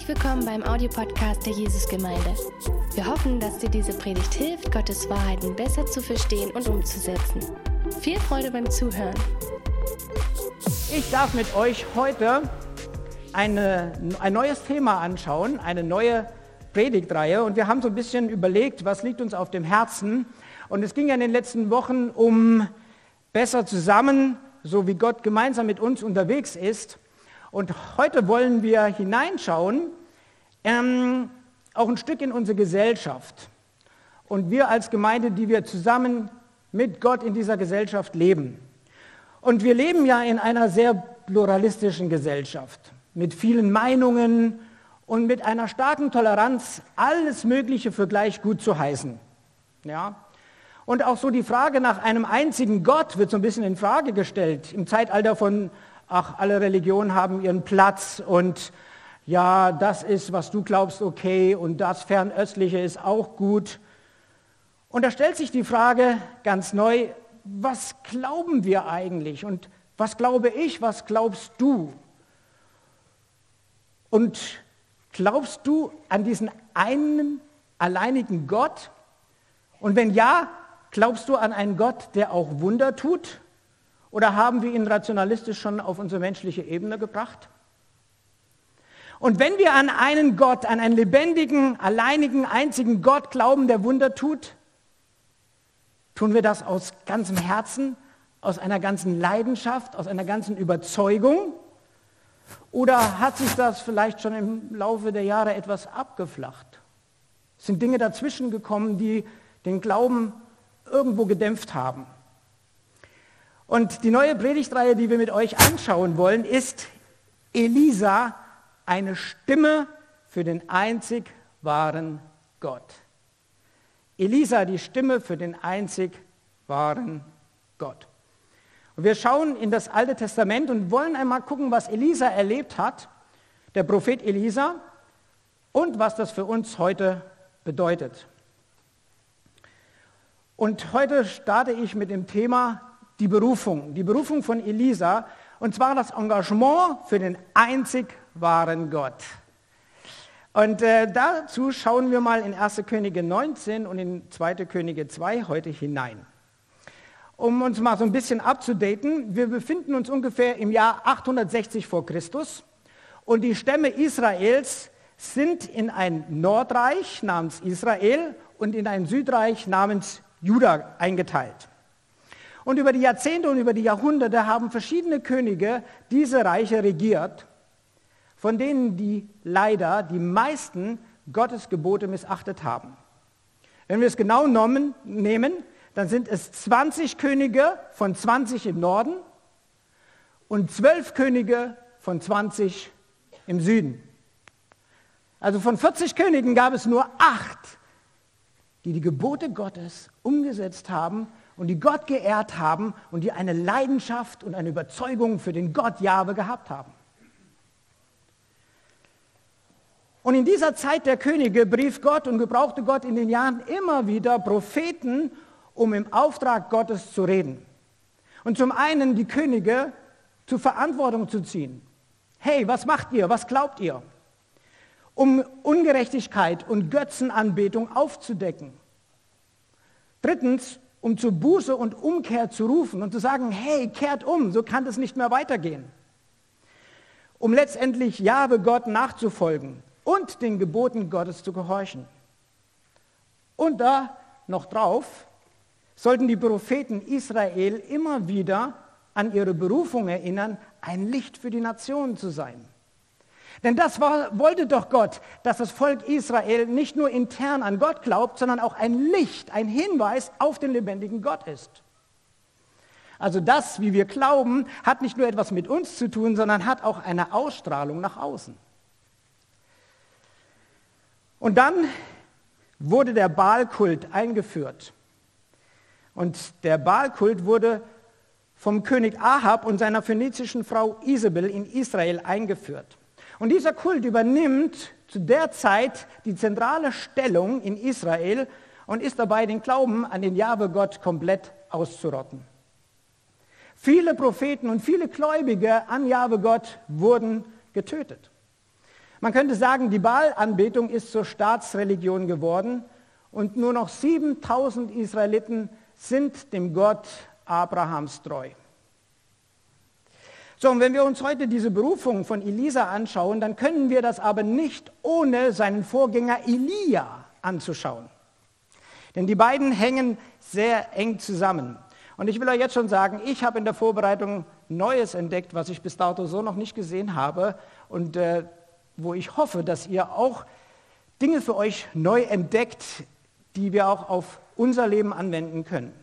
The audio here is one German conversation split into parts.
Herzlich willkommen beim Audiopodcast der Jesusgemeinde. Wir hoffen, dass dir diese Predigt hilft, Gottes Wahrheiten besser zu verstehen und umzusetzen. Viel Freude beim Zuhören. Ich darf mit euch heute eine, ein neues Thema anschauen, eine neue Predigtreihe. Und wir haben so ein bisschen überlegt, was liegt uns auf dem Herzen. Und es ging ja in den letzten Wochen um besser zusammen, so wie Gott gemeinsam mit uns unterwegs ist. Und heute wollen wir hineinschauen, ähm, auch ein Stück in unsere Gesellschaft. Und wir als Gemeinde, die wir zusammen mit Gott in dieser Gesellschaft leben. Und wir leben ja in einer sehr pluralistischen Gesellschaft mit vielen Meinungen und mit einer starken Toleranz, alles Mögliche für gleich gut zu heißen. Ja? Und auch so die Frage nach einem einzigen Gott wird so ein bisschen in Frage gestellt. Im Zeitalter von ach, alle Religionen haben ihren Platz und ja, das ist, was du glaubst, okay und das Fernöstliche ist auch gut. Und da stellt sich die Frage ganz neu, was glauben wir eigentlich und was glaube ich, was glaubst du? Und glaubst du an diesen einen alleinigen Gott? Und wenn ja, glaubst du an einen Gott, der auch Wunder tut? Oder haben wir ihn rationalistisch schon auf unsere menschliche Ebene gebracht? Und wenn wir an einen Gott, an einen lebendigen, alleinigen, einzigen Gott glauben, der Wunder tut, tun wir das aus ganzem Herzen, aus einer ganzen Leidenschaft, aus einer ganzen Überzeugung? Oder hat sich das vielleicht schon im Laufe der Jahre etwas abgeflacht? Sind Dinge dazwischen gekommen, die den Glauben irgendwo gedämpft haben? Und die neue Predigtreihe, die wir mit euch anschauen wollen, ist Elisa, eine Stimme für den einzig wahren Gott. Elisa, die Stimme für den einzig wahren Gott. Und wir schauen in das Alte Testament und wollen einmal gucken, was Elisa erlebt hat, der Prophet Elisa, und was das für uns heute bedeutet. Und heute starte ich mit dem Thema die Berufung, die Berufung von Elisa, und zwar das Engagement für den einzig wahren Gott. Und äh, dazu schauen wir mal in 1. Könige 19 und in 2. Könige 2 heute hinein. Um uns mal so ein bisschen abzudaten, wir befinden uns ungefähr im Jahr 860 vor Christus und die Stämme Israels sind in ein Nordreich namens Israel und in ein Südreich namens Juda eingeteilt. Und über die Jahrzehnte und über die Jahrhunderte haben verschiedene Könige diese Reiche regiert, von denen die leider die meisten Gottes Gebote missachtet haben. Wenn wir es genau nehmen, dann sind es 20 Könige von 20 im Norden und 12 Könige von 20 im Süden. Also von 40 Königen gab es nur acht, die die Gebote Gottes umgesetzt haben und die Gott geehrt haben und die eine Leidenschaft und eine Überzeugung für den Gott Jahwe gehabt haben. Und in dieser Zeit der Könige brief Gott und gebrauchte Gott in den Jahren immer wieder Propheten, um im Auftrag Gottes zu reden. Und zum einen die Könige zur Verantwortung zu ziehen. Hey, was macht ihr? Was glaubt ihr? Um Ungerechtigkeit und Götzenanbetung aufzudecken. Drittens, um zur Buße und Umkehr zu rufen und zu sagen, hey, kehrt um, so kann es nicht mehr weitergehen. Um letztendlich Jahwe Gott nachzufolgen und den Geboten Gottes zu gehorchen. Und da noch drauf sollten die Propheten Israel immer wieder an ihre Berufung erinnern, ein Licht für die Nationen zu sein. Denn das war, wollte doch Gott, dass das Volk Israel nicht nur intern an Gott glaubt, sondern auch ein Licht, ein Hinweis auf den lebendigen Gott ist. Also das, wie wir glauben, hat nicht nur etwas mit uns zu tun, sondern hat auch eine Ausstrahlung nach außen. Und dann wurde der Baalkult eingeführt. Und der Baalkult wurde vom König Ahab und seiner phönizischen Frau Isabel in Israel eingeführt. Und dieser Kult übernimmt zu der Zeit die zentrale Stellung in Israel und ist dabei, den Glauben an den Jahwe-Gott komplett auszurotten. Viele Propheten und viele Gläubige an Jahwe-Gott wurden getötet. Man könnte sagen, die Baalanbetung ist zur Staatsreligion geworden und nur noch 7000 Israeliten sind dem Gott Abrahams treu. So, und wenn wir uns heute diese Berufung von Elisa anschauen, dann können wir das aber nicht ohne seinen Vorgänger Elia anzuschauen. Denn die beiden hängen sehr eng zusammen. Und ich will euch jetzt schon sagen, ich habe in der Vorbereitung Neues entdeckt, was ich bis dato so noch nicht gesehen habe und äh, wo ich hoffe, dass ihr auch Dinge für euch neu entdeckt, die wir auch auf unser Leben anwenden können.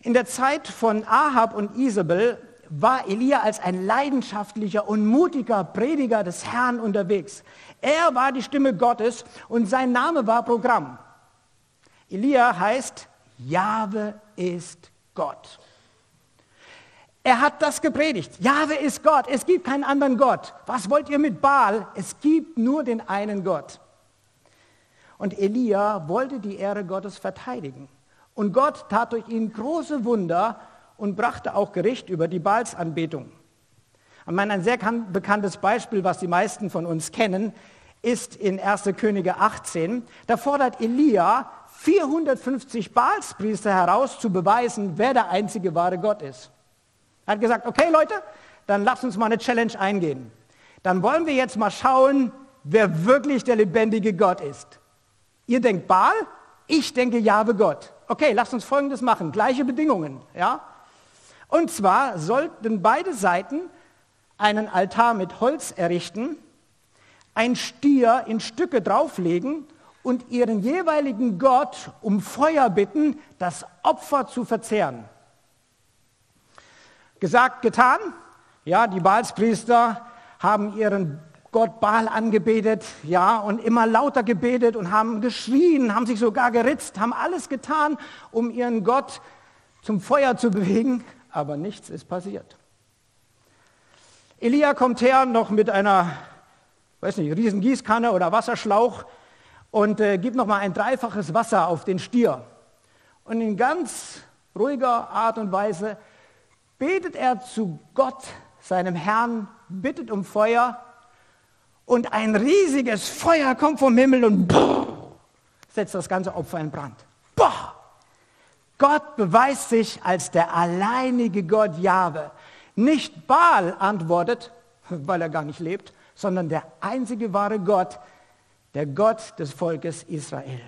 In der Zeit von Ahab und Isabel war Elia als ein leidenschaftlicher und mutiger Prediger des Herrn unterwegs. Er war die Stimme Gottes und sein Name war Programm. Elia heißt, Jahwe ist Gott. Er hat das gepredigt. Jahwe ist Gott. Es gibt keinen anderen Gott. Was wollt ihr mit Baal? Es gibt nur den einen Gott. Und Elia wollte die Ehre Gottes verteidigen. Und Gott tat durch ihn große Wunder und brachte auch Gericht über die Baalsanbetung. Ich meine, ein sehr bekanntes Beispiel, was die meisten von uns kennen, ist in 1. Könige 18. Da fordert Elia 450 Baalspriester heraus, zu beweisen, wer der einzige wahre Gott ist. Er hat gesagt, okay Leute, dann lasst uns mal eine Challenge eingehen. Dann wollen wir jetzt mal schauen, wer wirklich der lebendige Gott ist. Ihr denkt Baal, ich denke Jahwe Gott. Okay, lasst uns Folgendes machen, gleiche Bedingungen. Ja? Und zwar sollten beide Seiten einen Altar mit Holz errichten, ein Stier in Stücke drauflegen und ihren jeweiligen Gott um Feuer bitten, das Opfer zu verzehren. Gesagt, getan. Ja, die Baalspriester haben ihren Gott Baal angebetet, ja, und immer lauter gebetet und haben geschrien, haben sich sogar geritzt, haben alles getan, um ihren Gott zum Feuer zu bewegen, aber nichts ist passiert. Elia kommt her noch mit einer, weiß nicht, riesen Gießkanne oder Wasserschlauch und äh, gibt noch mal ein dreifaches Wasser auf den Stier. Und in ganz ruhiger Art und Weise betet er zu Gott, seinem Herrn, bittet um Feuer und ein riesiges Feuer kommt vom Himmel und boah, setzt das ganze Opfer in Brand. Boah! Gott beweist sich als der alleinige Gott Jahwe. Nicht Baal antwortet, weil er gar nicht lebt, sondern der einzige wahre Gott, der Gott des Volkes Israel.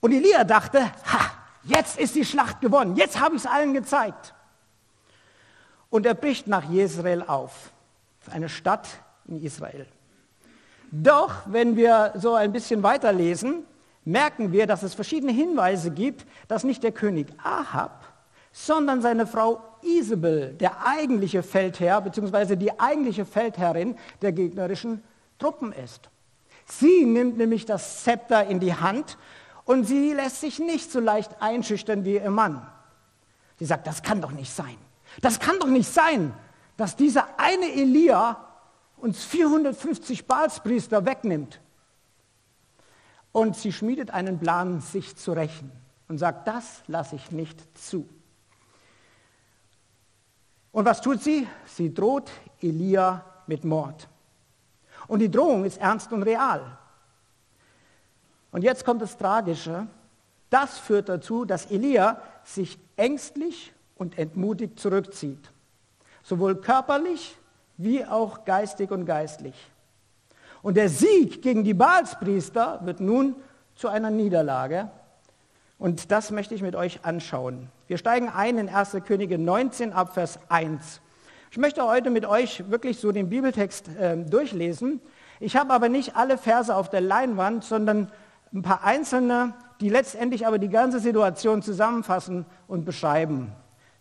Und Elia dachte, ha, Jetzt ist die Schlacht gewonnen. Jetzt habe ich es allen gezeigt. Und er bricht nach Jezreel auf, eine Stadt in Israel. Doch, wenn wir so ein bisschen weiterlesen, merken wir, dass es verschiedene Hinweise gibt, dass nicht der König Ahab, sondern seine Frau Isabel der eigentliche Feldherr bzw. die eigentliche Feldherrin der gegnerischen Truppen ist. Sie nimmt nämlich das Zepter in die Hand und sie lässt sich nicht so leicht einschüchtern wie ihr Mann. Sie sagt, das kann doch nicht sein. Das kann doch nicht sein, dass dieser eine Elia uns 450 Baalspriester wegnimmt. Und sie schmiedet einen Plan, sich zu rächen und sagt, das lasse ich nicht zu. Und was tut sie? Sie droht Elia mit Mord. Und die Drohung ist ernst und real. Und jetzt kommt das Tragische. Das führt dazu, dass Elia sich ängstlich und entmutigt zurückzieht. Sowohl körperlich wie auch geistig und geistlich. Und der Sieg gegen die Baalspriester wird nun zu einer Niederlage. Und das möchte ich mit euch anschauen. Wir steigen ein in 1. Könige 19 ab Vers 1. Ich möchte heute mit euch wirklich so den Bibeltext äh, durchlesen. Ich habe aber nicht alle Verse auf der Leinwand, sondern ein paar einzelne, die letztendlich aber die ganze Situation zusammenfassen und beschreiben.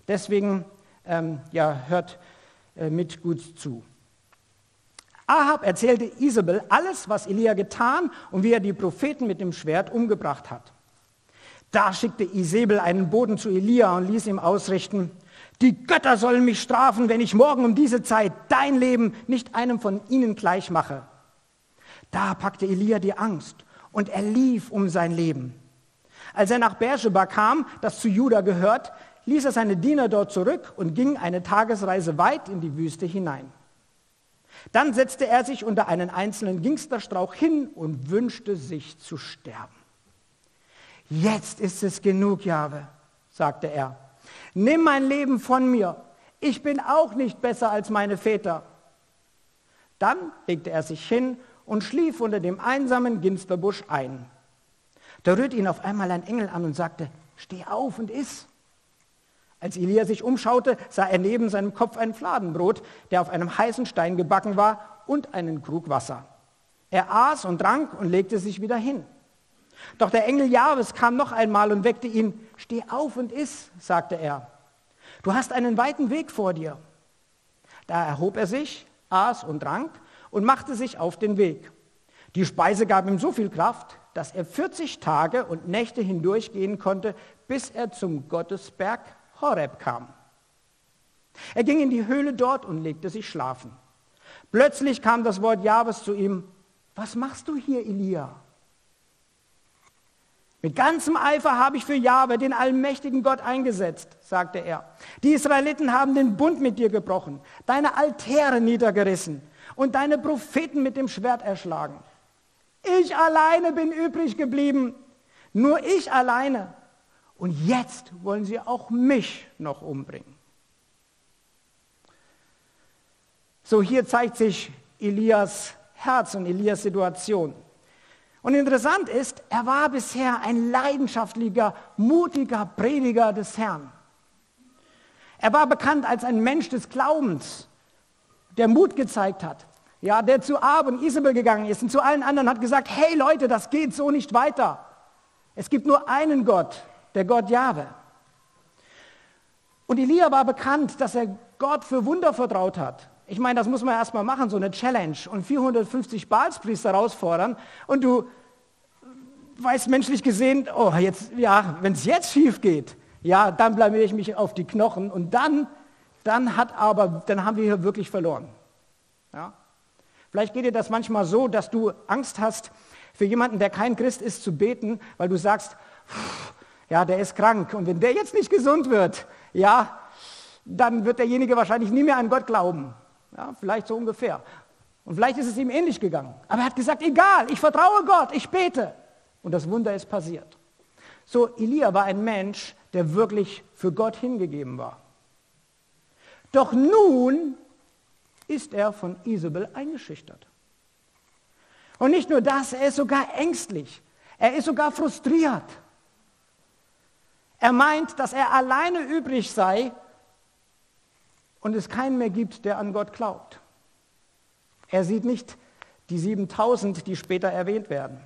Deswegen ähm, ja, hört äh, mit gut zu. Ahab erzählte Isabel alles, was Elia getan und wie er die Propheten mit dem Schwert umgebracht hat. Da schickte Isabel einen Boten zu Elia und ließ ihm ausrichten, die Götter sollen mich strafen, wenn ich morgen um diese Zeit dein Leben nicht einem von ihnen gleich mache. Da packte Elia die Angst und er lief um sein Leben. Als er nach Beersheba kam, das zu Juda gehört, ließ er seine Diener dort zurück und ging eine Tagesreise weit in die Wüste hinein. Dann setzte er sich unter einen einzelnen Gingsterstrauch hin und wünschte sich zu sterben. Jetzt ist es genug, Jahwe, sagte er. Nimm mein Leben von mir. Ich bin auch nicht besser als meine Väter. Dann legte er sich hin und schlief unter dem einsamen Ginsterbusch ein. Da rührte ihn auf einmal ein Engel an und sagte, steh auf und iss. Als Elia sich umschaute, sah er neben seinem Kopf ein Fladenbrot, der auf einem heißen Stein gebacken war, und einen Krug Wasser. Er aß und trank und legte sich wieder hin. Doch der Engel Jahwes kam noch einmal und weckte ihn. Steh auf und iss, sagte er. Du hast einen weiten Weg vor dir. Da erhob er sich, aß und trank und machte sich auf den Weg. Die Speise gab ihm so viel Kraft, dass er 40 Tage und Nächte hindurchgehen konnte, bis er zum Gottesberg Horeb kam. Er ging in die Höhle dort und legte sich schlafen. Plötzlich kam das Wort Jahwes zu ihm, was machst du hier, Elia? Mit ganzem Eifer habe ich für Jahwe, den allmächtigen Gott, eingesetzt, sagte er. Die Israeliten haben den Bund mit dir gebrochen, deine Altäre niedergerissen und deine Propheten mit dem Schwert erschlagen. Ich alleine bin übrig geblieben, nur ich alleine. Und jetzt wollen sie auch mich noch umbringen. So, hier zeigt sich Elias Herz und Elias Situation. Und interessant ist, er war bisher ein leidenschaftlicher, mutiger Prediger des Herrn. Er war bekannt als ein Mensch des Glaubens, der Mut gezeigt hat. Ja, der zu Ab und Isabel gegangen ist und zu allen anderen hat gesagt, hey Leute, das geht so nicht weiter. Es gibt nur einen Gott, der Gott Jahwe. Und Elia war bekannt, dass er Gott für Wunder vertraut hat. Ich meine, das muss man erstmal machen, so eine Challenge und 450 Balspriester herausfordern und du weißt menschlich gesehen, oh, jetzt, ja, wenn es jetzt schief geht, ja, dann blamiere ich mich auf die Knochen und dann, dann hat aber, dann haben wir hier wirklich verloren. Ja? Vielleicht geht dir das manchmal so, dass du Angst hast, für jemanden, der kein Christ ist, zu beten, weil du sagst, ja, der ist krank und wenn der jetzt nicht gesund wird, ja, dann wird derjenige wahrscheinlich nie mehr an Gott glauben. Ja, vielleicht so ungefähr. Und vielleicht ist es ihm ähnlich gegangen. Aber er hat gesagt, egal, ich vertraue Gott, ich bete. Und das Wunder ist passiert. So, Elia war ein Mensch, der wirklich für Gott hingegeben war. Doch nun ist er von Isabel eingeschüchtert. Und nicht nur das, er ist sogar ängstlich. Er ist sogar frustriert. Er meint, dass er alleine übrig sei und es keinen mehr gibt, der an Gott glaubt. Er sieht nicht die 7000, die später erwähnt werden.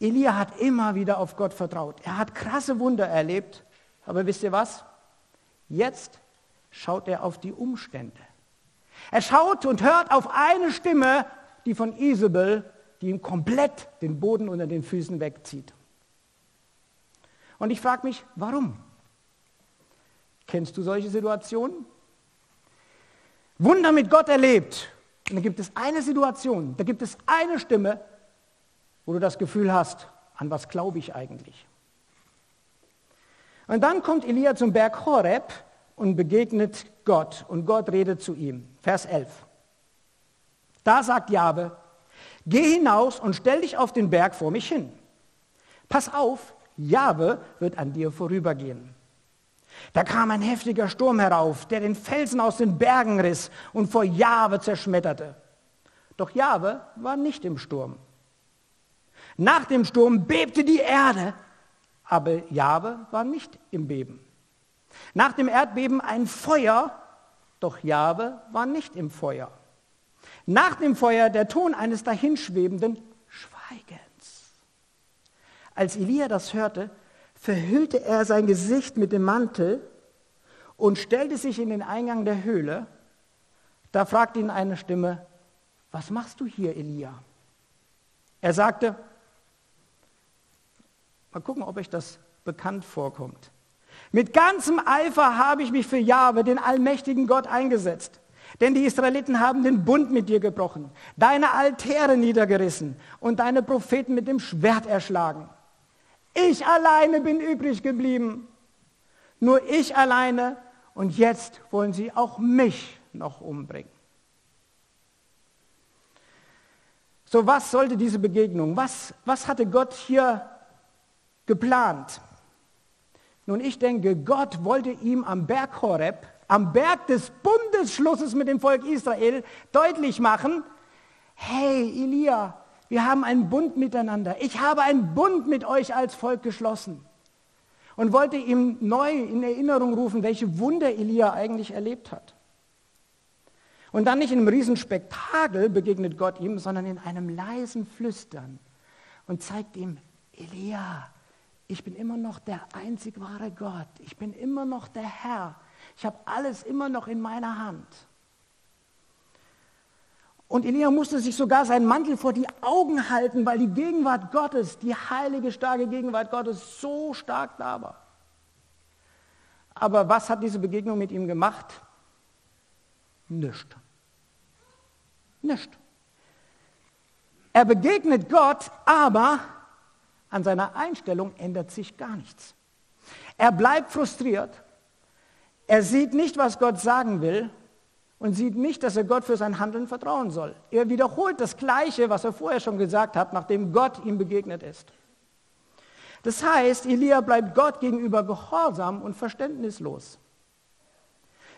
Elia hat immer wieder auf Gott vertraut. Er hat krasse Wunder erlebt. Aber wisst ihr was? Jetzt schaut er auf die Umstände. Er schaut und hört auf eine Stimme, die von Isabel, die ihm komplett den Boden unter den Füßen wegzieht. Und ich frage mich, warum? Kennst du solche Situationen? Wunder mit Gott erlebt. Und da gibt es eine Situation, da gibt es eine Stimme, wo du das Gefühl hast, an was glaube ich eigentlich? Und dann kommt Elia zum Berg Horeb und begegnet Gott und Gott redet zu ihm. Vers 11. Da sagt Jabe, geh hinaus und stell dich auf den Berg vor mich hin. Pass auf, Jabe wird an dir vorübergehen. Da kam ein heftiger Sturm herauf, der den Felsen aus den Bergen riss und vor Jahwe zerschmetterte. Doch Jahwe war nicht im Sturm. Nach dem Sturm bebte die Erde, aber Jahwe war nicht im Beben. Nach dem Erdbeben ein Feuer, doch Jahwe war nicht im Feuer. Nach dem Feuer der Ton eines dahinschwebenden Schweigens. Als Elia das hörte, verhüllte er sein Gesicht mit dem Mantel und stellte sich in den Eingang der Höhle. Da fragte ihn eine Stimme, was machst du hier, Elia? Er sagte, mal gucken, ob euch das bekannt vorkommt. Mit ganzem Eifer habe ich mich für Jahwe, den allmächtigen Gott, eingesetzt. Denn die Israeliten haben den Bund mit dir gebrochen, deine Altäre niedergerissen und deine Propheten mit dem Schwert erschlagen. Ich alleine bin übrig geblieben. Nur ich alleine. Und jetzt wollen sie auch mich noch umbringen. So, was sollte diese Begegnung? Was, was hatte Gott hier geplant? Nun, ich denke, Gott wollte ihm am Berg Horeb, am Berg des Bundesschlusses mit dem Volk Israel, deutlich machen, hey Elia, wir haben einen Bund miteinander. Ich habe einen Bund mit euch als Volk geschlossen. Und wollte ihm neu in Erinnerung rufen, welche Wunder Elia eigentlich erlebt hat. Und dann nicht in einem Riesenspektakel begegnet Gott ihm, sondern in einem leisen Flüstern und zeigt ihm, Elia, ich bin immer noch der einzig wahre Gott. Ich bin immer noch der Herr. Ich habe alles immer noch in meiner Hand. Und Elia musste sich sogar seinen Mantel vor die Augen halten, weil die Gegenwart Gottes, die heilige, starke Gegenwart Gottes so stark da war. Aber was hat diese Begegnung mit ihm gemacht? Nichts. Nichts. Er begegnet Gott, aber an seiner Einstellung ändert sich gar nichts. Er bleibt frustriert. Er sieht nicht, was Gott sagen will und sieht nicht, dass er Gott für sein Handeln vertrauen soll. Er wiederholt das Gleiche, was er vorher schon gesagt hat, nachdem Gott ihm begegnet ist. Das heißt, Elia bleibt Gott gegenüber gehorsam und verständnislos.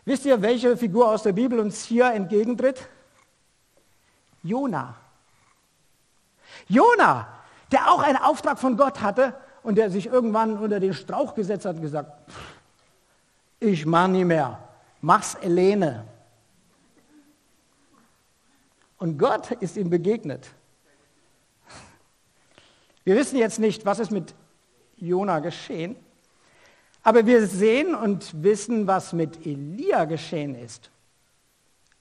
Wisst ihr, welche Figur aus der Bibel uns hier entgegentritt? Jona. Jona, der auch einen Auftrag von Gott hatte und der sich irgendwann unter den Strauch gesetzt hat und gesagt, ich mach nie mehr, mach's Elene. Und Gott ist ihm begegnet. Wir wissen jetzt nicht, was ist mit Jona geschehen, aber wir sehen und wissen, was mit Elia geschehen ist.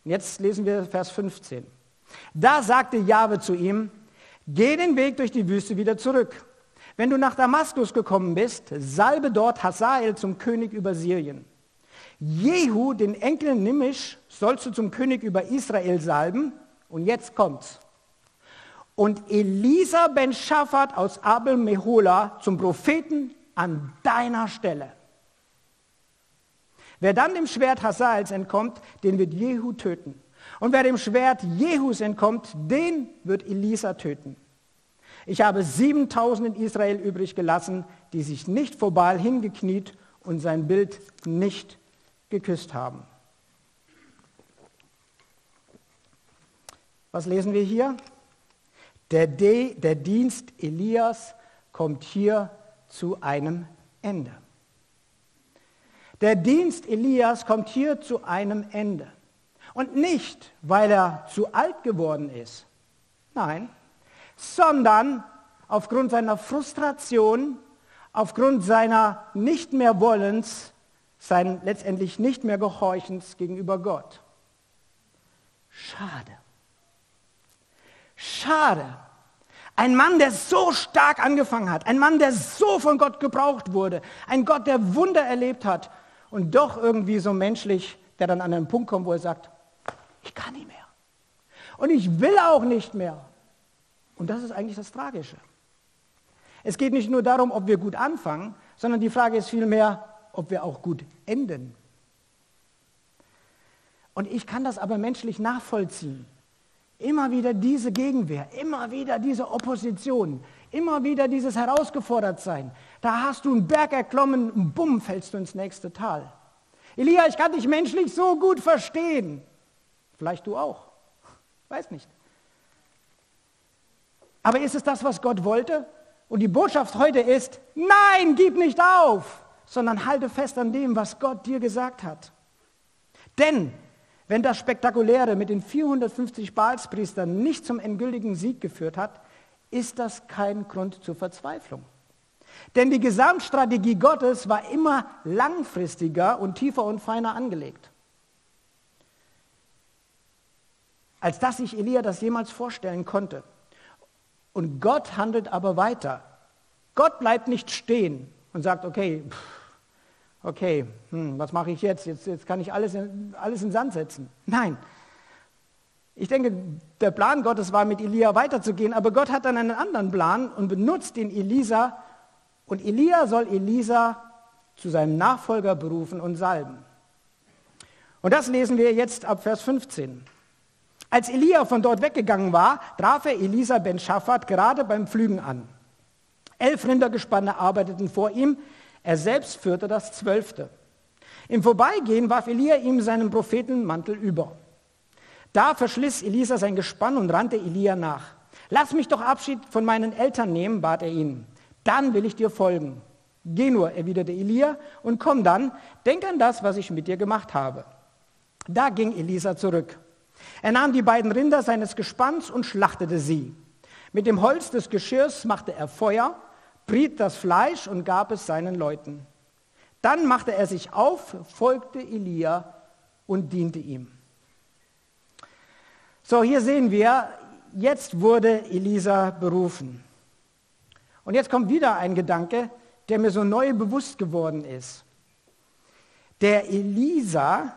Und jetzt lesen wir Vers 15. Da sagte Jahwe zu ihm, geh den Weg durch die Wüste wieder zurück. Wenn du nach Damaskus gekommen bist, salbe dort Hazael zum König über Syrien. Jehu, den Enkel Nimisch, sollst du zum König über Israel salben und jetzt kommt's. Und Elisa ben Shaphat aus Abel Mehola zum Propheten an deiner Stelle. Wer dann dem Schwert Hazaels entkommt, den wird Jehu töten. Und wer dem Schwert Jehus entkommt, den wird Elisa töten. Ich habe 7000 in Israel übrig gelassen, die sich nicht vor Baal hingekniet und sein Bild nicht geküsst haben. Was lesen wir hier? Der, De, der Dienst Elias kommt hier zu einem Ende. Der Dienst Elias kommt hier zu einem Ende. Und nicht, weil er zu alt geworden ist, nein, sondern aufgrund seiner Frustration, aufgrund seiner nicht mehr Wollens, sein letztendlich nicht mehr Gehorchens gegenüber Gott. Schade. Schade. Ein Mann, der so stark angefangen hat, ein Mann, der so von Gott gebraucht wurde, ein Gott, der Wunder erlebt hat und doch irgendwie so menschlich, der dann an einen Punkt kommt, wo er sagt, ich kann nicht mehr. Und ich will auch nicht mehr. Und das ist eigentlich das Tragische. Es geht nicht nur darum, ob wir gut anfangen, sondern die Frage ist vielmehr, ob wir auch gut enden. Und ich kann das aber menschlich nachvollziehen. Immer wieder diese Gegenwehr, immer wieder diese Opposition, immer wieder dieses Herausgefordertsein. Da hast du einen Berg erklommen und bumm, fällst du ins nächste Tal. Elia, ich kann dich menschlich so gut verstehen. Vielleicht du auch. Weiß nicht. Aber ist es das, was Gott wollte? Und die Botschaft heute ist, nein, gib nicht auf, sondern halte fest an dem, was Gott dir gesagt hat. Denn wenn das Spektakuläre mit den 450 Baalspriestern nicht zum endgültigen Sieg geführt hat, ist das kein Grund zur Verzweiflung. Denn die Gesamtstrategie Gottes war immer langfristiger und tiefer und feiner angelegt. Als dass sich Elia das jemals vorstellen konnte. Und Gott handelt aber weiter. Gott bleibt nicht stehen und sagt, okay, pff, okay, hm, was mache ich jetzt? jetzt? Jetzt kann ich alles in, alles in Sand setzen. Nein. Ich denke, der Plan Gottes war, mit Elia weiterzugehen, aber Gott hat dann einen anderen Plan und benutzt den Elisa und Elia soll Elisa zu seinem Nachfolger berufen und salben. Und das lesen wir jetzt ab Vers 15. Als Elia von dort weggegangen war, traf er Elisa ben Schafat gerade beim Pflügen an. Elf Rindergespanne arbeiteten vor ihm, er selbst führte das zwölfte. Im Vorbeigehen warf Elia ihm seinen Prophetenmantel über. Da verschliss Elisa sein Gespann und rannte Elia nach. Lass mich doch Abschied von meinen Eltern nehmen, bat er ihn. Dann will ich dir folgen. Geh nur, erwiderte Elia, und komm dann, denk an das, was ich mit dir gemacht habe. Da ging Elisa zurück. Er nahm die beiden Rinder seines Gespanns und schlachtete sie. Mit dem Holz des Geschirrs machte er Feuer, briet das Fleisch und gab es seinen Leuten. Dann machte er sich auf, folgte Elia und diente ihm. So, hier sehen wir, jetzt wurde Elisa berufen. Und jetzt kommt wieder ein Gedanke, der mir so neu bewusst geworden ist. Der Elisa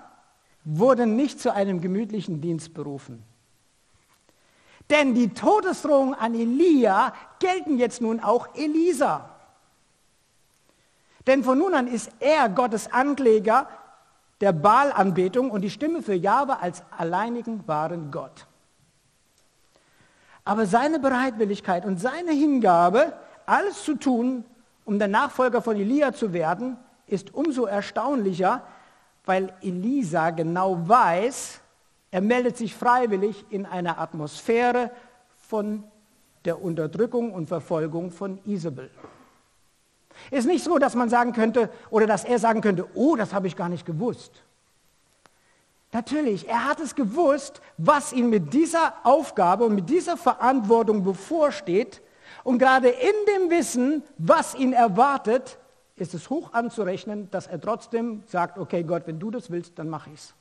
wurde nicht zu einem gemütlichen Dienst berufen. Denn die Todesdrohungen an Elia gelten jetzt nun auch Elisa. Denn von nun an ist er Gottes Ankläger der Baalanbetung und die Stimme für Jahwe als alleinigen wahren Gott. Aber seine Bereitwilligkeit und seine Hingabe, alles zu tun, um der Nachfolger von Elia zu werden, ist umso erstaunlicher, weil Elisa genau weiß, er meldet sich freiwillig in einer Atmosphäre von der Unterdrückung und Verfolgung von Isabel. Ist nicht so, dass man sagen könnte oder dass er sagen könnte, oh, das habe ich gar nicht gewusst. Natürlich, er hat es gewusst, was ihm mit dieser Aufgabe und mit dieser Verantwortung bevorsteht. Und gerade in dem Wissen, was ihn erwartet, ist es hoch anzurechnen, dass er trotzdem sagt, okay Gott, wenn du das willst, dann mache ich es.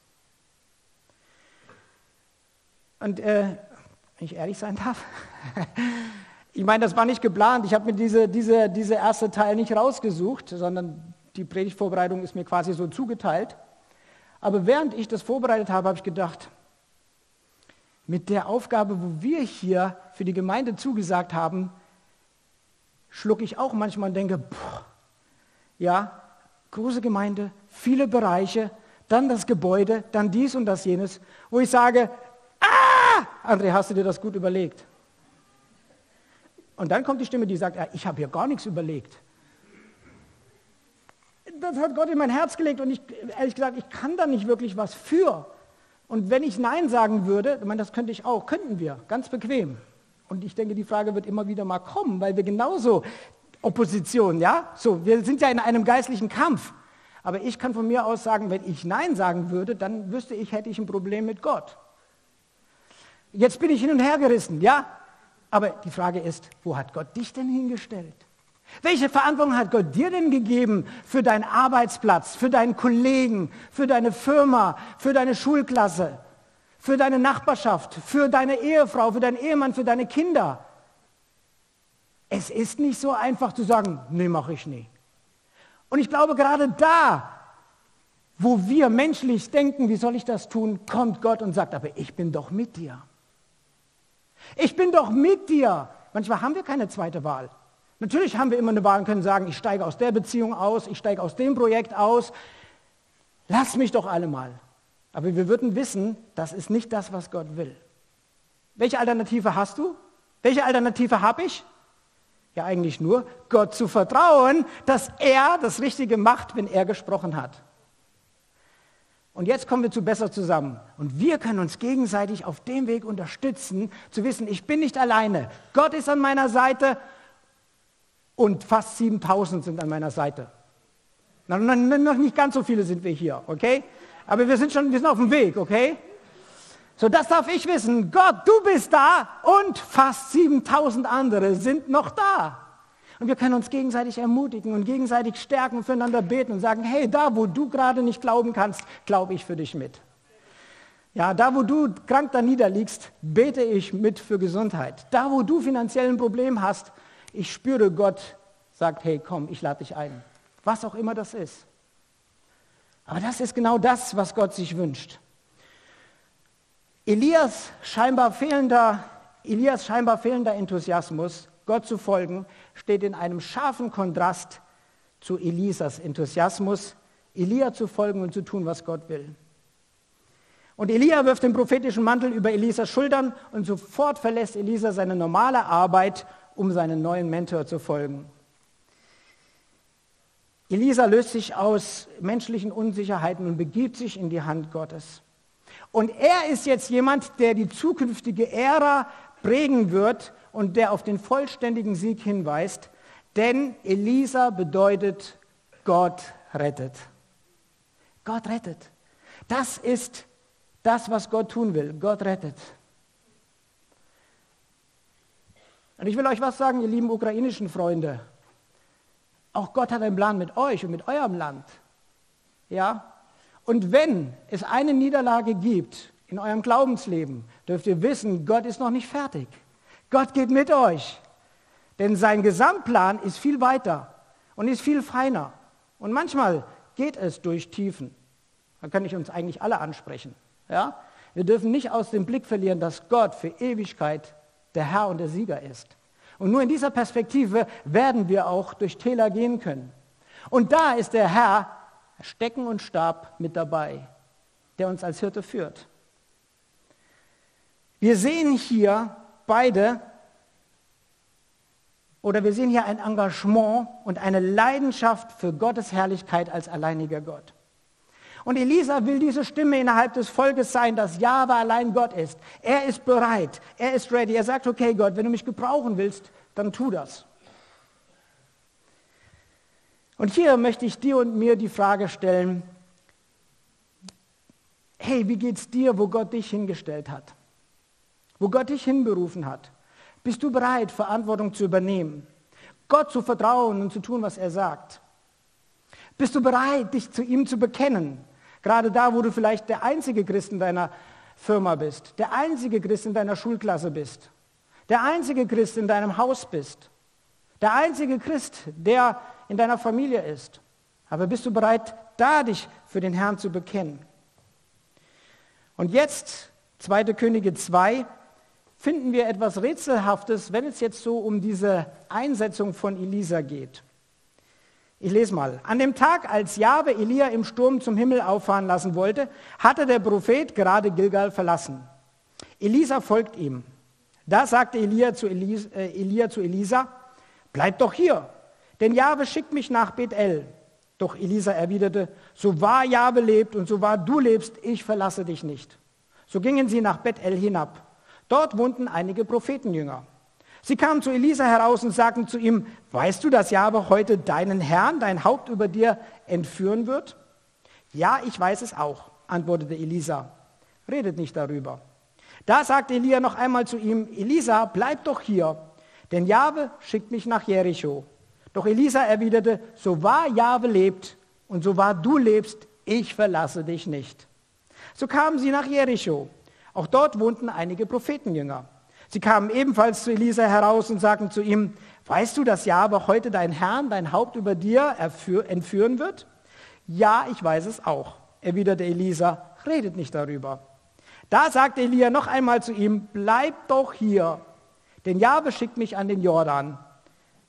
Und äh, wenn ich ehrlich sein darf, ich meine, das war nicht geplant. Ich habe mir diese, diese, diese erste Teil nicht rausgesucht, sondern die Predigtvorbereitung ist mir quasi so zugeteilt. Aber während ich das vorbereitet habe, habe ich gedacht, mit der Aufgabe, wo wir hier für die Gemeinde zugesagt haben, schlucke ich auch manchmal und denke, boah, ja, große Gemeinde, viele Bereiche, dann das Gebäude, dann dies und das jenes, wo ich sage, André, hast du dir das gut überlegt? Und dann kommt die Stimme, die sagt, ja, ich habe hier gar nichts überlegt. Das hat Gott in mein Herz gelegt und ich, ehrlich gesagt, ich kann da nicht wirklich was für. Und wenn ich Nein sagen würde, ich meine, das könnte ich auch, könnten wir, ganz bequem. Und ich denke, die Frage wird immer wieder mal kommen, weil wir genauso Opposition, ja? So, wir sind ja in einem geistlichen Kampf. Aber ich kann von mir aus sagen, wenn ich Nein sagen würde, dann wüsste ich, hätte ich ein Problem mit Gott. Jetzt bin ich hin und her gerissen, ja? Aber die Frage ist, wo hat Gott dich denn hingestellt? Welche Verantwortung hat Gott dir denn gegeben für deinen Arbeitsplatz, für deinen Kollegen, für deine Firma, für deine Schulklasse, für deine Nachbarschaft, für deine Ehefrau, für deinen Ehemann, für deine Kinder? Es ist nicht so einfach zu sagen, nee, mache ich nicht. Und ich glaube, gerade da, wo wir menschlich denken, wie soll ich das tun, kommt Gott und sagt, aber ich bin doch mit dir. Ich bin doch mit dir. Manchmal haben wir keine zweite Wahl. Natürlich haben wir immer eine Wahl und können sagen, ich steige aus der Beziehung aus, ich steige aus dem Projekt aus. Lass mich doch alle mal. Aber wir würden wissen, das ist nicht das, was Gott will. Welche Alternative hast du? Welche Alternative habe ich? Ja, eigentlich nur, Gott zu vertrauen, dass er das Richtige macht, wenn er gesprochen hat. Und jetzt kommen wir zu besser zusammen. Und wir können uns gegenseitig auf dem Weg unterstützen, zu wissen, ich bin nicht alleine. Gott ist an meiner Seite und fast 7000 sind an meiner Seite. Noch nicht ganz so viele sind wir hier, okay? Aber wir sind schon, wir sind auf dem Weg, okay? So, das darf ich wissen. Gott, du bist da und fast 7000 andere sind noch da. Und wir können uns gegenseitig ermutigen und gegenseitig stärken, füreinander beten und sagen, hey, da wo du gerade nicht glauben kannst, glaube ich für dich mit. Ja, da wo du krank da niederliegst, bete ich mit für Gesundheit. Da wo du finanziell ein Problem hast, ich spüre Gott sagt, hey, komm, ich lade dich ein. Was auch immer das ist. Aber das ist genau das, was Gott sich wünscht. Elias scheinbar fehlender, Elias scheinbar fehlender Enthusiasmus, Gott zu folgen, steht in einem scharfen Kontrast zu Elisas Enthusiasmus, Elia zu folgen und zu tun, was Gott will. Und Elia wirft den prophetischen Mantel über Elisas Schultern und sofort verlässt Elisa seine normale Arbeit, um seinen neuen Mentor zu folgen. Elisa löst sich aus menschlichen Unsicherheiten und begibt sich in die Hand Gottes. Und er ist jetzt jemand, der die zukünftige Ära prägen wird und der auf den vollständigen Sieg hinweist. Denn Elisa bedeutet, Gott rettet. Gott rettet. Das ist das, was Gott tun will. Gott rettet. Und ich will euch was sagen, ihr lieben ukrainischen Freunde. Auch Gott hat einen Plan mit euch und mit eurem Land. Ja? Und wenn es eine Niederlage gibt in eurem Glaubensleben, dürft ihr wissen, Gott ist noch nicht fertig. Gott geht mit euch. Denn sein Gesamtplan ist viel weiter und ist viel feiner. Und manchmal geht es durch Tiefen. Da kann ich uns eigentlich alle ansprechen. Ja? Wir dürfen nicht aus dem Blick verlieren, dass Gott für Ewigkeit der Herr und der Sieger ist. Und nur in dieser Perspektive werden wir auch durch Täler gehen können. Und da ist der Herr Stecken und Stab mit dabei, der uns als Hirte führt. Wir sehen hier beide, oder wir sehen hier ein Engagement und eine Leidenschaft für Gottes Herrlichkeit als alleiniger Gott. Und Elisa will diese Stimme innerhalb des Volkes sein, dass Jahwe allein Gott ist. Er ist bereit, er ist ready. Er sagt, okay Gott, wenn du mich gebrauchen willst, dann tu das. Und hier möchte ich dir und mir die Frage stellen, hey, wie geht's dir, wo Gott dich hingestellt hat? Wo Gott dich hinberufen hat? Bist du bereit, Verantwortung zu übernehmen? Gott zu vertrauen und zu tun, was er sagt? Bist du bereit, dich zu ihm zu bekennen? Gerade da, wo du vielleicht der einzige Christ in deiner Firma bist, der einzige Christ in deiner Schulklasse bist, der einzige Christ in deinem Haus bist, der einzige Christ, der in deiner Familie ist. Aber bist du bereit, da dich für den Herrn zu bekennen? Und jetzt, 2. Könige 2, finden wir etwas Rätselhaftes, wenn es jetzt so um diese Einsetzung von Elisa geht. Ich lese mal. An dem Tag, als Jahwe Elia im Sturm zum Himmel auffahren lassen wollte, hatte der Prophet gerade Gilgal verlassen. Elisa folgt ihm. Da sagte Elia zu, Elisa, äh, Elia zu Elisa, bleib doch hier, denn Jahwe schickt mich nach Bethel. Doch Elisa erwiderte, so wahr Jahwe lebt und so wahr du lebst, ich verlasse dich nicht. So gingen sie nach Bethel hinab. Dort wohnten einige Prophetenjünger. Sie kamen zu Elisa heraus und sagten zu ihm, weißt du, dass Jahwe heute deinen Herrn, dein Haupt über dir entführen wird? Ja, ich weiß es auch, antwortete Elisa. Redet nicht darüber. Da sagte Elia noch einmal zu ihm, Elisa, bleib doch hier, denn Jahwe schickt mich nach Jericho. Doch Elisa erwiderte, so wahr Jahwe lebt und so wahr du lebst, ich verlasse dich nicht. So kamen sie nach Jericho. Auch dort wohnten einige Prophetenjünger. Sie kamen ebenfalls zu Elisa heraus und sagten zu ihm, weißt du, dass Jahwe heute dein Herrn, dein Haupt über dir entführen wird? Ja, ich weiß es auch, erwiderte Elisa, redet nicht darüber. Da sagte Elia noch einmal zu ihm, bleib doch hier, denn Jahwe schickt mich an den Jordan.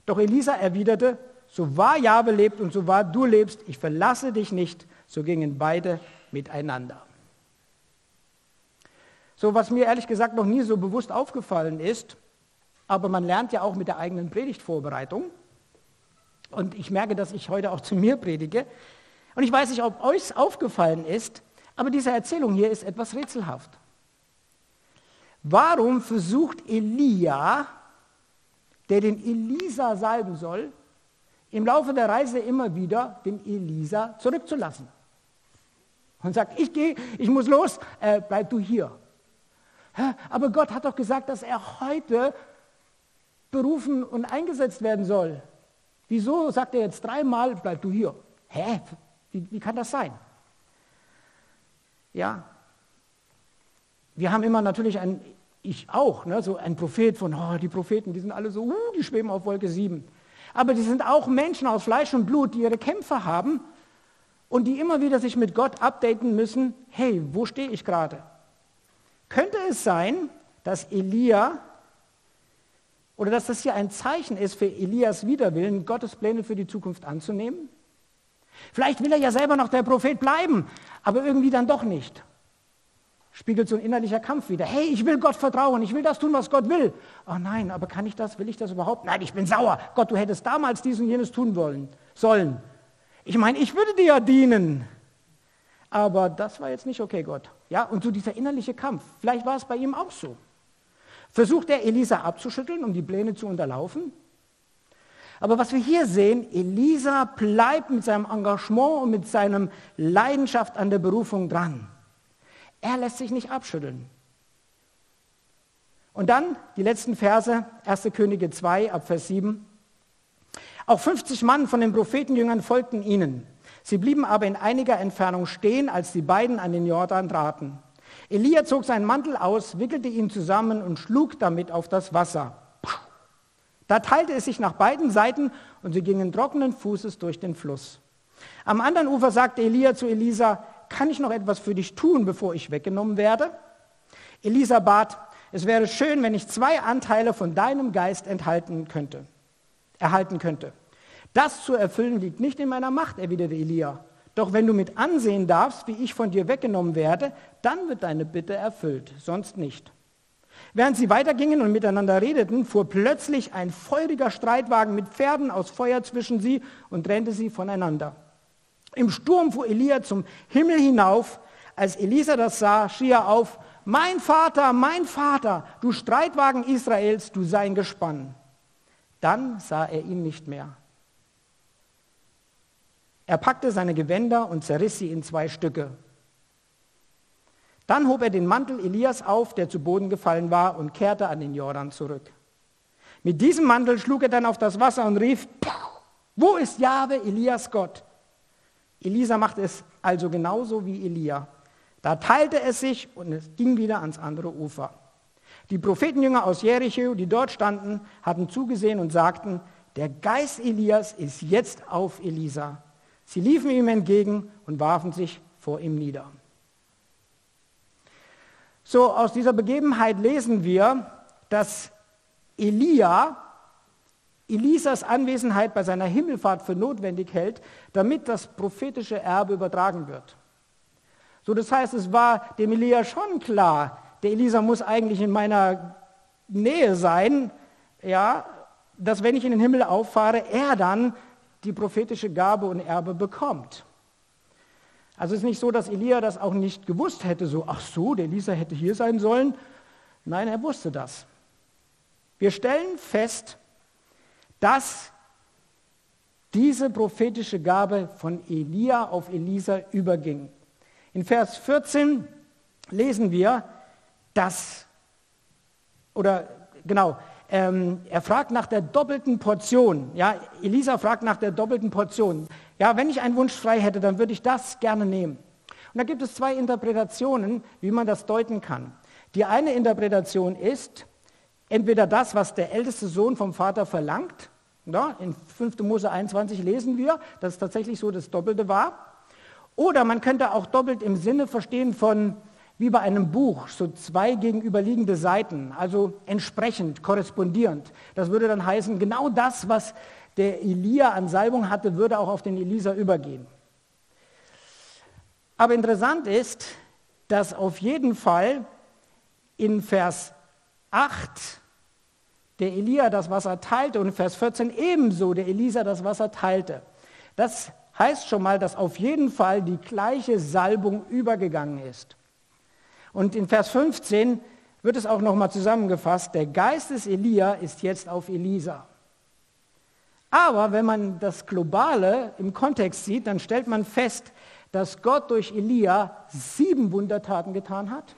Doch Elisa erwiderte, so wahr Jahwe lebt und so wahr du lebst, ich verlasse dich nicht. So gingen beide miteinander. So, was mir ehrlich gesagt noch nie so bewusst aufgefallen ist, aber man lernt ja auch mit der eigenen Predigtvorbereitung. Und ich merke, dass ich heute auch zu mir predige. Und ich weiß nicht, ob euch aufgefallen ist, aber diese Erzählung hier ist etwas rätselhaft. Warum versucht Elia, der den Elisa salben soll, im Laufe der Reise immer wieder den Elisa zurückzulassen? Und sagt, ich gehe, ich muss los, äh, bleib du hier. Aber Gott hat doch gesagt, dass er heute berufen und eingesetzt werden soll. Wieso sagt er jetzt dreimal, bleib du hier? Hä? Wie, wie kann das sein? Ja, wir haben immer natürlich ein, ich auch, ne, so ein Prophet von, oh, die Propheten, die sind alle so, uh, die schweben auf Wolke 7. Aber die sind auch Menschen aus Fleisch und Blut, die ihre Kämpfe haben und die immer wieder sich mit Gott updaten müssen, hey, wo stehe ich gerade? Könnte es sein, dass Elia oder dass das hier ein Zeichen ist für Elias Widerwillen, Gottes Pläne für die Zukunft anzunehmen? Vielleicht will er ja selber noch der Prophet bleiben, aber irgendwie dann doch nicht. spiegelt so ein innerlicher Kampf wieder. Hey, ich will Gott vertrauen, ich will das tun, was Gott will. Oh nein, aber kann ich das, will ich das überhaupt? Nein, ich bin sauer. Gott, du hättest damals dies und jenes tun wollen, sollen. Ich meine, ich würde dir ja dienen. Aber das war jetzt nicht okay, Gott. Ja, und so dieser innerliche Kampf. Vielleicht war es bei ihm auch so. Versucht er, Elisa abzuschütteln, um die Pläne zu unterlaufen? Aber was wir hier sehen, Elisa bleibt mit seinem Engagement und mit seiner Leidenschaft an der Berufung dran. Er lässt sich nicht abschütteln. Und dann die letzten Verse, 1. Könige 2 ab Vers 7. Auch 50 Mann von den Prophetenjüngern folgten ihnen. Sie blieben aber in einiger Entfernung stehen, als die beiden an den Jordan traten. Elia zog seinen Mantel aus, wickelte ihn zusammen und schlug damit auf das Wasser. Da teilte es sich nach beiden Seiten und sie gingen trockenen Fußes durch den Fluss. Am anderen Ufer sagte Elia zu Elisa, kann ich noch etwas für dich tun, bevor ich weggenommen werde? Elisa bat, es wäre schön, wenn ich zwei Anteile von deinem Geist enthalten könnte, erhalten könnte. Das zu erfüllen liegt nicht in meiner Macht, erwiderte Elia. Doch wenn du mit ansehen darfst, wie ich von dir weggenommen werde, dann wird deine Bitte erfüllt, sonst nicht. Während sie weitergingen und miteinander redeten, fuhr plötzlich ein feuriger Streitwagen mit Pferden aus Feuer zwischen sie und trennte sie voneinander. Im Sturm fuhr Elia zum Himmel hinauf. Als Elisa das sah, schrie er auf, mein Vater, mein Vater, du Streitwagen Israels, du sein Gespann. Dann sah er ihn nicht mehr. Er packte seine Gewänder und zerriss sie in zwei Stücke. Dann hob er den Mantel Elias auf, der zu Boden gefallen war, und kehrte an den Jordan zurück. Mit diesem Mantel schlug er dann auf das Wasser und rief, wo ist Jahwe, Elias Gott? Elisa machte es also genauso wie Elia. Da teilte es sich und es ging wieder ans andere Ufer. Die Prophetenjünger aus Jericho, die dort standen, hatten zugesehen und sagten, der Geist Elias ist jetzt auf Elisa. Sie liefen ihm entgegen und warfen sich vor ihm nieder. So, aus dieser Begebenheit lesen wir, dass Elia Elisas Anwesenheit bei seiner Himmelfahrt für notwendig hält, damit das prophetische Erbe übertragen wird. So, das heißt, es war dem Elia schon klar, der Elisa muss eigentlich in meiner Nähe sein, ja, dass wenn ich in den Himmel auffahre, er dann die prophetische Gabe und Erbe bekommt. Also es ist nicht so, dass Elia das auch nicht gewusst hätte, so, ach so, der Elisa hätte hier sein sollen. Nein, er wusste das. Wir stellen fest, dass diese prophetische Gabe von Elia auf Elisa überging. In Vers 14 lesen wir, dass, oder genau, ähm, er fragt nach der doppelten Portion. Ja, Elisa fragt nach der doppelten Portion. Ja, wenn ich einen Wunsch frei hätte, dann würde ich das gerne nehmen. Und da gibt es zwei Interpretationen, wie man das deuten kann. Die eine Interpretation ist, entweder das, was der älteste Sohn vom Vater verlangt, ja, in 5. Mose 21 lesen wir, dass es tatsächlich so das Doppelte war. Oder man könnte auch doppelt im Sinne verstehen von, wie bei einem Buch, so zwei gegenüberliegende Seiten, also entsprechend, korrespondierend. Das würde dann heißen, genau das, was der Elia an Salbung hatte, würde auch auf den Elisa übergehen. Aber interessant ist, dass auf jeden Fall in Vers 8 der Elia das Wasser teilte und in Vers 14 ebenso der Elisa das Wasser teilte. Das heißt schon mal, dass auf jeden Fall die gleiche Salbung übergegangen ist. Und in Vers 15 wird es auch nochmal zusammengefasst, der Geist des Elia ist jetzt auf Elisa. Aber wenn man das Globale im Kontext sieht, dann stellt man fest, dass Gott durch Elia sieben Wundertaten getan hat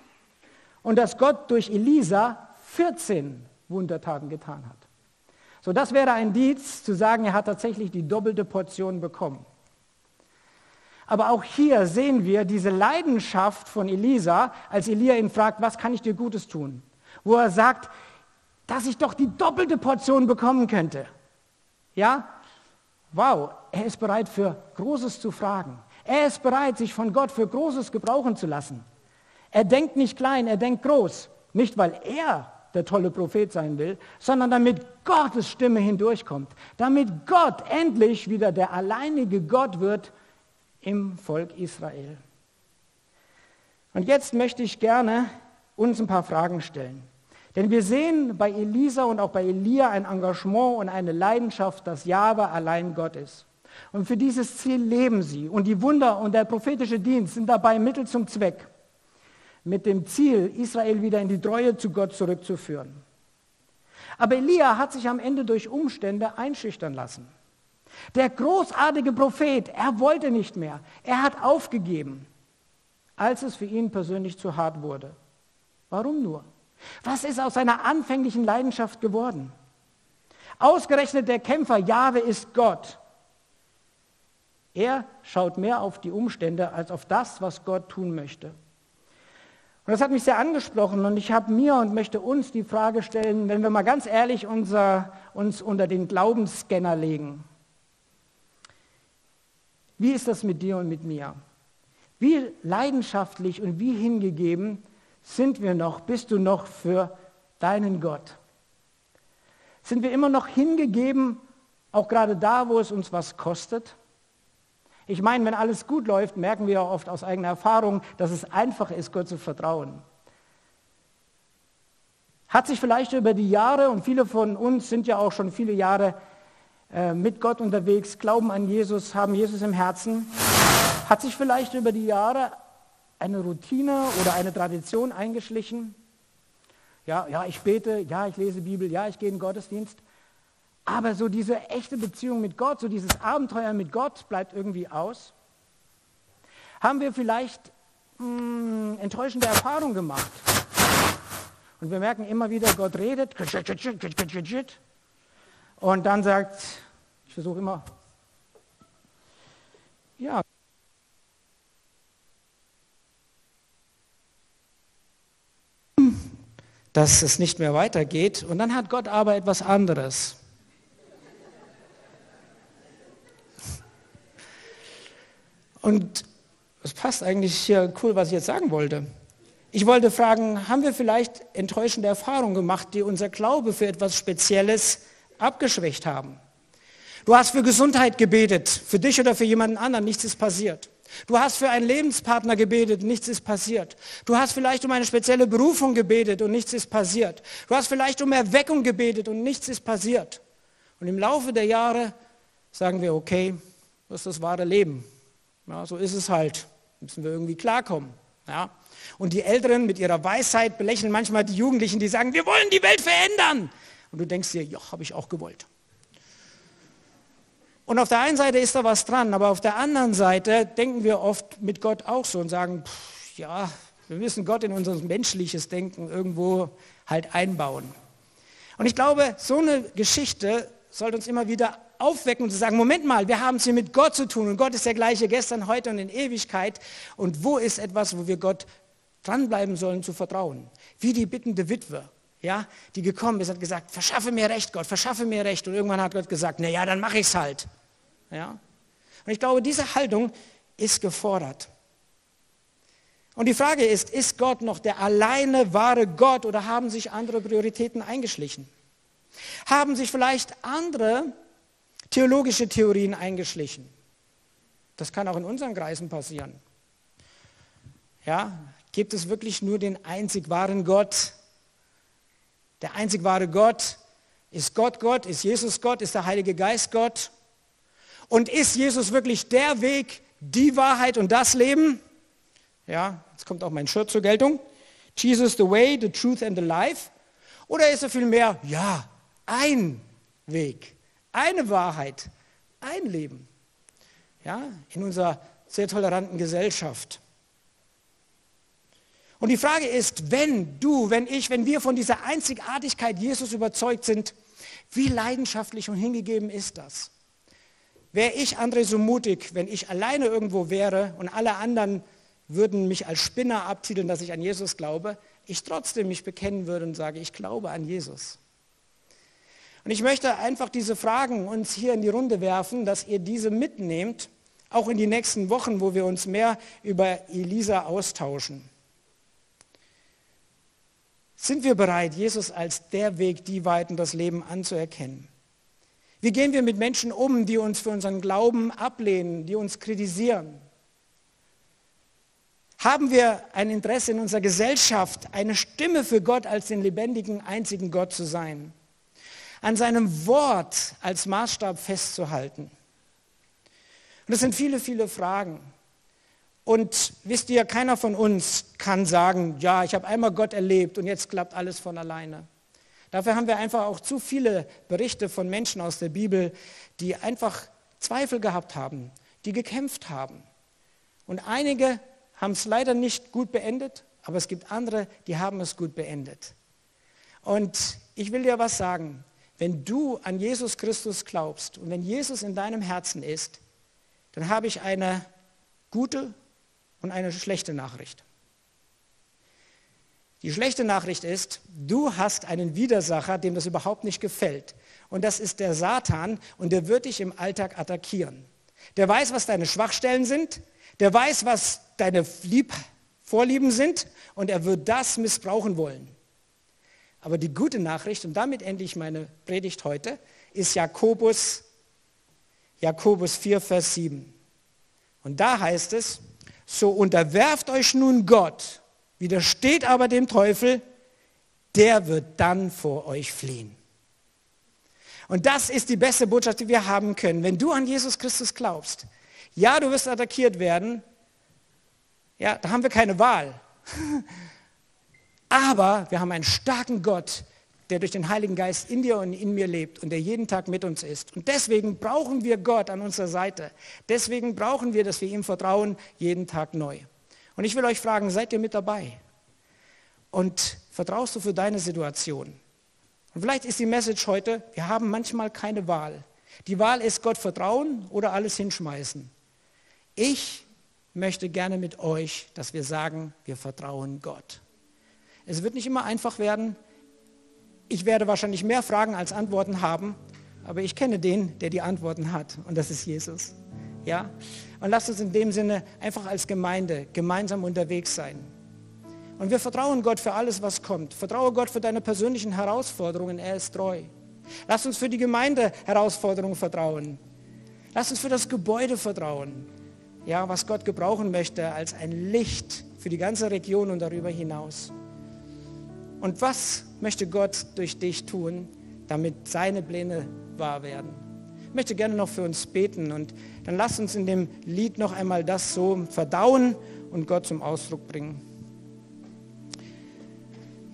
und dass Gott durch Elisa 14 Wundertaten getan hat. So, das wäre ein Indiz zu sagen, er hat tatsächlich die doppelte Portion bekommen. Aber auch hier sehen wir diese Leidenschaft von Elisa, als Elia ihn fragt, was kann ich dir Gutes tun? Wo er sagt, dass ich doch die doppelte Portion bekommen könnte. Ja? Wow, er ist bereit für Großes zu fragen. Er ist bereit, sich von Gott für Großes gebrauchen zu lassen. Er denkt nicht klein, er denkt groß. Nicht, weil er der tolle Prophet sein will, sondern damit Gottes Stimme hindurchkommt. Damit Gott endlich wieder der alleinige Gott wird im Volk Israel. Und jetzt möchte ich gerne uns ein paar Fragen stellen. Denn wir sehen bei Elisa und auch bei Elia ein Engagement und eine Leidenschaft, dass Jahwe allein Gott ist. Und für dieses Ziel leben sie. Und die Wunder und der prophetische Dienst sind dabei Mittel zum Zweck. Mit dem Ziel, Israel wieder in die Treue zu Gott zurückzuführen. Aber Elia hat sich am Ende durch Umstände einschüchtern lassen. Der großartige Prophet, er wollte nicht mehr. Er hat aufgegeben, als es für ihn persönlich zu hart wurde. Warum nur? Was ist aus seiner anfänglichen Leidenschaft geworden? Ausgerechnet der Kämpfer, Jahwe ist Gott. Er schaut mehr auf die Umstände als auf das, was Gott tun möchte. Und das hat mich sehr angesprochen und ich habe mir und möchte uns die Frage stellen, wenn wir mal ganz ehrlich unser, uns unter den Glaubensscanner legen. Wie ist das mit dir und mit mir? Wie leidenschaftlich und wie hingegeben sind wir noch, bist du noch für deinen Gott? Sind wir immer noch hingegeben, auch gerade da, wo es uns was kostet? Ich meine, wenn alles gut läuft, merken wir auch oft aus eigener Erfahrung, dass es einfach ist, Gott zu vertrauen. Hat sich vielleicht über die Jahre, und viele von uns sind ja auch schon viele Jahre mit Gott unterwegs, glauben an Jesus, haben Jesus im Herzen, hat sich vielleicht über die Jahre eine Routine oder eine Tradition eingeschlichen. Ja, ja, ich bete, ja, ich lese Bibel, ja, ich gehe in Gottesdienst. Aber so diese echte Beziehung mit Gott, so dieses Abenteuer mit Gott bleibt irgendwie aus. Haben wir vielleicht mh, hm, enttäuschende Erfahrungen gemacht? Und wir merken immer wieder, Gott redet und dann sagt, ich versuche immer, ja, dass es nicht mehr weitergeht. Und dann hat Gott aber etwas anderes. Und es passt eigentlich hier cool, was ich jetzt sagen wollte. Ich wollte fragen, haben wir vielleicht enttäuschende Erfahrungen gemacht, die unser Glaube für etwas Spezielles abgeschwächt haben? Du hast für Gesundheit gebetet, für dich oder für jemanden anderen, nichts ist passiert. Du hast für einen Lebenspartner gebetet, nichts ist passiert. Du hast vielleicht um eine spezielle Berufung gebetet und nichts ist passiert. Du hast vielleicht um Erweckung gebetet und nichts ist passiert. Und im Laufe der Jahre sagen wir, okay, das ist das wahre Leben. Ja, so ist es halt. Müssen wir irgendwie klarkommen. Ja? Und die Älteren mit ihrer Weisheit belächeln manchmal die Jugendlichen, die sagen, wir wollen die Welt verändern. Und du denkst dir, ja, habe ich auch gewollt. Und auf der einen Seite ist da was dran, aber auf der anderen Seite denken wir oft mit Gott auch so und sagen, pff, ja, wir müssen Gott in unser menschliches Denken irgendwo halt einbauen. Und ich glaube, so eine Geschichte sollte uns immer wieder aufwecken und zu sagen, Moment mal, wir haben es hier mit Gott zu tun und Gott ist der gleiche gestern, heute und in Ewigkeit. Und wo ist etwas, wo wir Gott dranbleiben sollen zu vertrauen? Wie die bittende Witwe, ja, die gekommen ist, hat gesagt, verschaffe mir Recht, Gott, verschaffe mir Recht. Und irgendwann hat Gott gesagt, na ja, dann mache ich es halt. Ja? Und ich glaube, diese Haltung ist gefordert. Und die Frage ist, ist Gott noch der alleine wahre Gott oder haben sich andere Prioritäten eingeschlichen? Haben sich vielleicht andere theologische Theorien eingeschlichen? Das kann auch in unseren Kreisen passieren. Ja, gibt es wirklich nur den einzig wahren Gott? Der einzig wahre Gott ist Gott Gott, ist Jesus Gott, ist der Heilige Geist Gott? Und ist Jesus wirklich der Weg, die Wahrheit und das Leben? Ja, jetzt kommt auch mein Shirt zur Geltung. Jesus the way, the truth and the life? Oder ist er vielmehr, ja, ein Weg, eine Wahrheit, ein Leben? Ja, in unserer sehr toleranten Gesellschaft. Und die Frage ist, wenn du, wenn ich, wenn wir von dieser Einzigartigkeit Jesus überzeugt sind, wie leidenschaftlich und hingegeben ist das? Wäre ich, André, so mutig, wenn ich alleine irgendwo wäre und alle anderen würden mich als Spinner abtiteln, dass ich an Jesus glaube, ich trotzdem mich bekennen würde und sage, ich glaube an Jesus. Und ich möchte einfach diese Fragen uns hier in die Runde werfen, dass ihr diese mitnehmt, auch in die nächsten Wochen, wo wir uns mehr über Elisa austauschen. Sind wir bereit, Jesus als der Weg, die Weiten, das Leben anzuerkennen? Wie gehen wir mit Menschen um, die uns für unseren Glauben ablehnen, die uns kritisieren? Haben wir ein Interesse in unserer Gesellschaft, eine Stimme für Gott als den lebendigen, einzigen Gott zu sein? An seinem Wort als Maßstab festzuhalten? Und das sind viele, viele Fragen. Und wisst ihr, keiner von uns kann sagen, ja, ich habe einmal Gott erlebt und jetzt klappt alles von alleine. Dafür haben wir einfach auch zu viele Berichte von Menschen aus der Bibel, die einfach Zweifel gehabt haben, die gekämpft haben. Und einige haben es leider nicht gut beendet, aber es gibt andere, die haben es gut beendet. Und ich will dir was sagen, wenn du an Jesus Christus glaubst und wenn Jesus in deinem Herzen ist, dann habe ich eine gute und eine schlechte Nachricht. Die schlechte Nachricht ist, du hast einen Widersacher, dem das überhaupt nicht gefällt. Und das ist der Satan und der wird dich im Alltag attackieren. Der weiß, was deine Schwachstellen sind, der weiß, was deine Lieb Vorlieben sind und er wird das missbrauchen wollen. Aber die gute Nachricht, und damit ende ich meine Predigt heute, ist Jakobus, Jakobus 4, Vers 7. Und da heißt es, so unterwerft euch nun Gott, widersteht aber dem Teufel, der wird dann vor euch fliehen. Und das ist die beste Botschaft, die wir haben können. Wenn du an Jesus Christus glaubst, ja, du wirst attackiert werden, ja, da haben wir keine Wahl. Aber wir haben einen starken Gott, der durch den Heiligen Geist in dir und in mir lebt und der jeden Tag mit uns ist. Und deswegen brauchen wir Gott an unserer Seite. Deswegen brauchen wir, dass wir ihm vertrauen, jeden Tag neu. Und ich will euch fragen, seid ihr mit dabei? Und vertraust du für deine Situation? Und vielleicht ist die Message heute, wir haben manchmal keine Wahl. Die Wahl ist Gott vertrauen oder alles hinschmeißen. Ich möchte gerne mit euch, dass wir sagen, wir vertrauen Gott. Es wird nicht immer einfach werden. Ich werde wahrscheinlich mehr Fragen als Antworten haben, aber ich kenne den, der die Antworten hat und das ist Jesus. Ja? Und lasst uns in dem Sinne einfach als Gemeinde gemeinsam unterwegs sein. Und wir vertrauen Gott für alles, was kommt. Vertraue Gott für deine persönlichen Herausforderungen. Er ist treu. Lass uns für die Gemeinde Herausforderungen vertrauen. Lass uns für das Gebäude vertrauen. Ja, was Gott gebrauchen möchte als ein Licht für die ganze Region und darüber hinaus. Und was möchte Gott durch dich tun, damit seine Pläne wahr werden? Ich möchte gerne noch für uns beten und dann lass uns in dem Lied noch einmal das so verdauen und Gott zum Ausdruck bringen.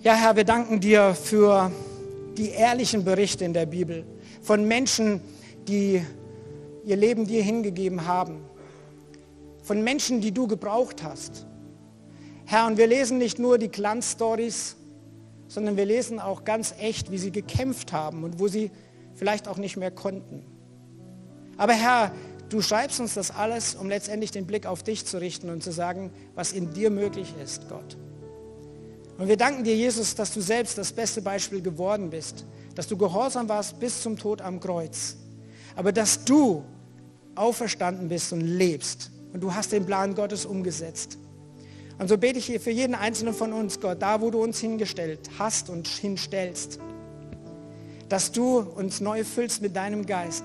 Ja, Herr, wir danken dir für die ehrlichen Berichte in der Bibel von Menschen, die ihr Leben dir hingegeben haben, von Menschen, die du gebraucht hast. Herr, und wir lesen nicht nur die Glanzstories, sondern wir lesen auch ganz echt, wie sie gekämpft haben und wo sie vielleicht auch nicht mehr konnten. Aber Herr, du schreibst uns das alles, um letztendlich den Blick auf dich zu richten und zu sagen, was in dir möglich ist, Gott. Und wir danken dir, Jesus, dass du selbst das beste Beispiel geworden bist, dass du gehorsam warst bis zum Tod am Kreuz, aber dass du auferstanden bist und lebst und du hast den Plan Gottes umgesetzt. Und so bete ich hier für jeden einzelnen von uns, Gott, da wo du uns hingestellt hast und hinstellst, dass du uns neu füllst mit deinem Geist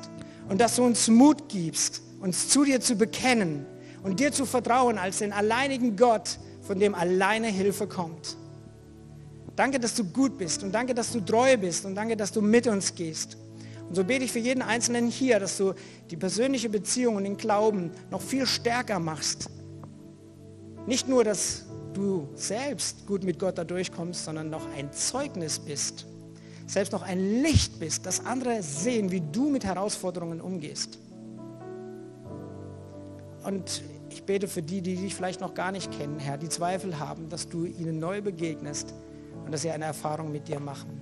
und dass du uns Mut gibst, uns zu dir zu bekennen und dir zu vertrauen als den alleinigen Gott, von dem alleine Hilfe kommt. Danke, dass du gut bist und danke, dass du treu bist und danke, dass du mit uns gehst. Und so bete ich für jeden Einzelnen hier, dass du die persönliche Beziehung und den Glauben noch viel stärker machst. Nicht nur, dass du selbst gut mit Gott da durchkommst, sondern noch ein Zeugnis bist. Selbst noch ein Licht bist, dass andere sehen, wie du mit Herausforderungen umgehst. Und ich bete für die, die dich vielleicht noch gar nicht kennen, Herr, die Zweifel haben, dass du ihnen neu begegnest und dass sie eine Erfahrung mit dir machen.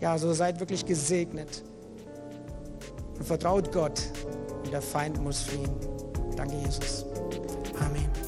Ja, so seid wirklich gesegnet und vertraut Gott und der Feind muss fliehen. Danke, Jesus. Amen.